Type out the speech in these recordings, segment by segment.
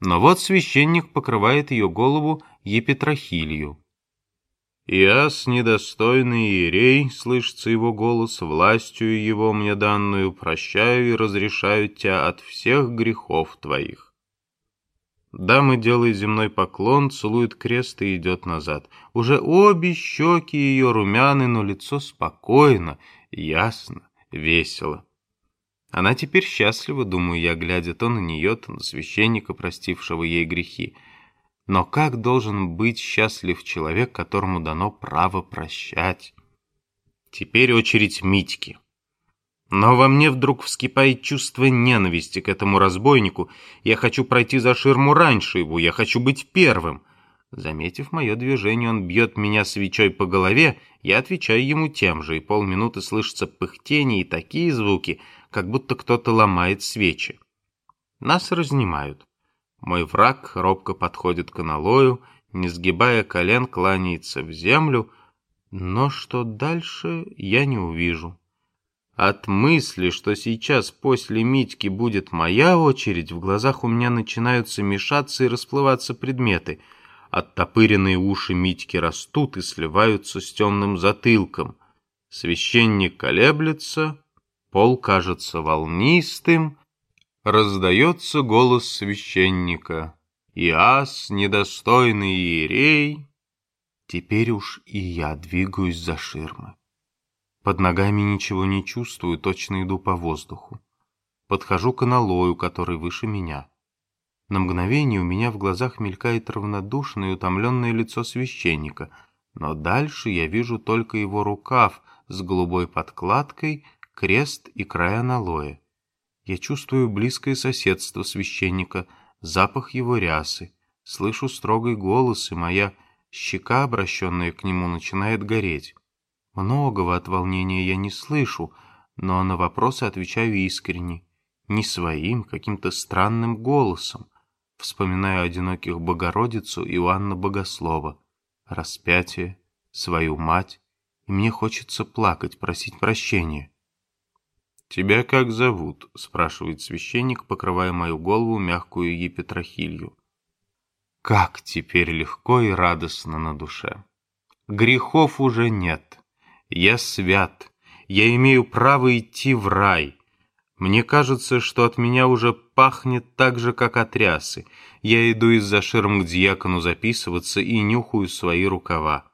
Но вот священник покрывает ее голову епитрахилью. «Яс, недостойный иерей», — слышится его голос, — «властью его мне данную прощаю и разрешаю тебя от всех грехов твоих». Дама делает земной поклон, целует крест и идет назад. Уже обе щеки ее румяны, но лицо спокойно, ясно, весело. Она теперь счастлива, думаю я, глядя то на нее, то на священника, простившего ей грехи. Но как должен быть счастлив человек, которому дано право прощать? Теперь очередь Митьки. Но во мне вдруг вскипает чувство ненависти к этому разбойнику. Я хочу пройти за ширму раньше его, я хочу быть первым. Заметив мое движение, он бьет меня свечой по голове, я отвечаю ему тем же, и полминуты слышатся пыхтение и такие звуки, как будто кто-то ломает свечи. Нас разнимают. Мой враг робко подходит к аналою, не сгибая колен, кланяется в землю, но что дальше, я не увижу. От мысли, что сейчас после Митьки будет моя очередь, в глазах у меня начинаются мешаться и расплываться предметы. Оттопыренные уши Митьки растут и сливаются с темным затылком. Священник колеблется, пол кажется волнистым, раздается голос священника. «Иас, недостойный иерей!» Теперь уж и я двигаюсь за ширмы. Под ногами ничего не чувствую, точно иду по воздуху. Подхожу к аналою, который выше меня. На мгновение у меня в глазах мелькает равнодушное и утомленное лицо священника, но дальше я вижу только его рукав с голубой подкладкой, крест и край аналоя. Я чувствую близкое соседство священника, запах его рясы, слышу строгий голос, и моя щека, обращенная к нему, начинает гореть. Многого от волнения я не слышу, но на вопросы отвечаю искренне, не своим, каким-то странным голосом. Вспоминаю одиноких Богородицу Иоанна Богослова, распятие, свою мать, и мне хочется плакать, просить прощения. «Тебя как зовут?» — спрашивает священник, покрывая мою голову мягкую епитрахилью. Как теперь легко и радостно на душе. Грехов уже нет. Я свят. Я имею право идти в рай. Мне кажется, что от меня уже пахнет так же, как от рясы. Я иду из-за ширм к дьякону записываться и нюхаю свои рукава.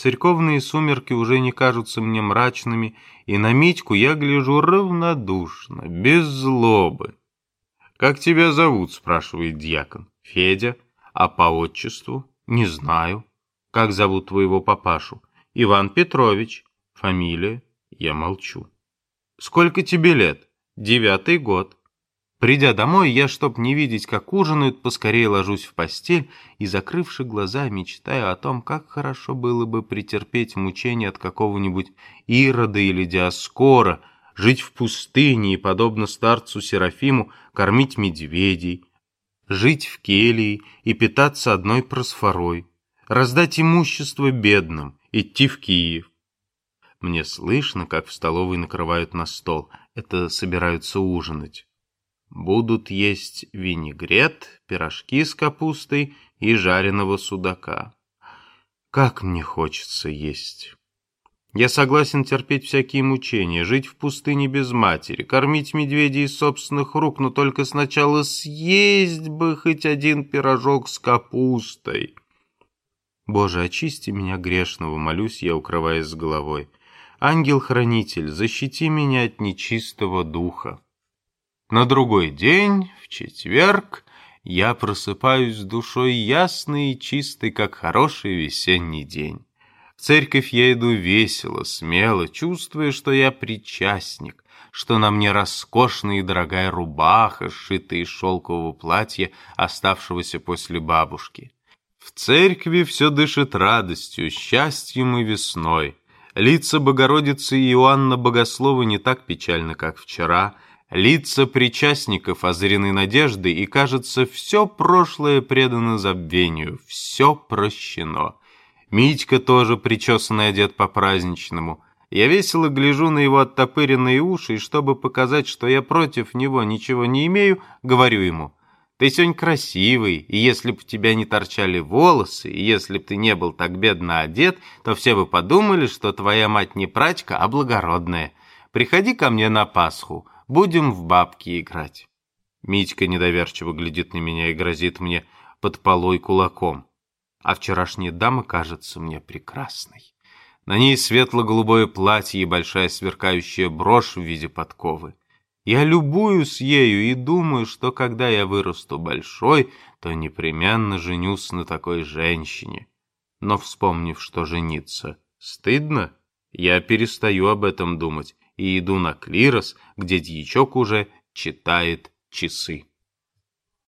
Церковные сумерки уже не кажутся мне мрачными, и на Митьку я гляжу равнодушно, без злобы. «Как тебя зовут?» — спрашивает дьякон. «Федя. А по отчеству?» «Не знаю». «Как зовут твоего папашу?» «Иван Петрович». «Фамилия?» Я молчу. «Сколько тебе лет?» «Девятый год». Придя домой, я, чтоб не видеть, как ужинают, поскорее ложусь в постель и, закрывши глаза, мечтаю о том, как хорошо было бы претерпеть мучения от какого-нибудь Ирода или Диаскора, жить в пустыне и, подобно старцу Серафиму, кормить медведей, жить в келии и питаться одной просфорой, раздать имущество бедным, идти в Киев. Мне слышно, как в столовой накрывают на стол. Это собираются ужинать. Будут есть винегрет, пирожки с капустой и жареного судака. Как мне хочется есть. Я согласен терпеть всякие мучения, жить в пустыне без матери, кормить медведей из собственных рук, но только сначала съесть бы хоть один пирожок с капустой. Боже, очисти меня грешного, молюсь я, укрываясь головой. Ангел-хранитель, защити меня от нечистого духа. На другой день, в четверг, я просыпаюсь с душой ясной и чистой, как хороший весенний день. В церковь я иду весело, смело, чувствуя, что я причастник, что на мне роскошная и дорогая рубаха, сшитая из шелкового платья, оставшегося после бабушки. В церкви все дышит радостью, счастьем и весной. Лица Богородицы и Иоанна Богослова не так печальны, как вчера — Лица причастников озарены надеждой, и, кажется, все прошлое предано забвению, все прощено. Митька тоже причесанный одет по-праздничному. Я весело гляжу на его оттопыренные уши, и чтобы показать, что я против него ничего не имею, говорю ему, Ты сегодня красивый, и если бы у тебя не торчали волосы, и если бы ты не был так бедно одет, то все бы подумали, что твоя мать не прачка, а благородная. Приходи ко мне на Пасху, будем в бабки играть». Митька недоверчиво глядит на меня и грозит мне под полой кулаком. А вчерашняя дама кажется мне прекрасной. На ней светло-голубое платье и большая сверкающая брошь в виде подковы. Я любуюсь ею и думаю, что когда я вырасту большой, то непременно женюсь на такой женщине. Но вспомнив, что жениться стыдно, я перестаю об этом думать и иду на клирос, где дьячок уже читает часы.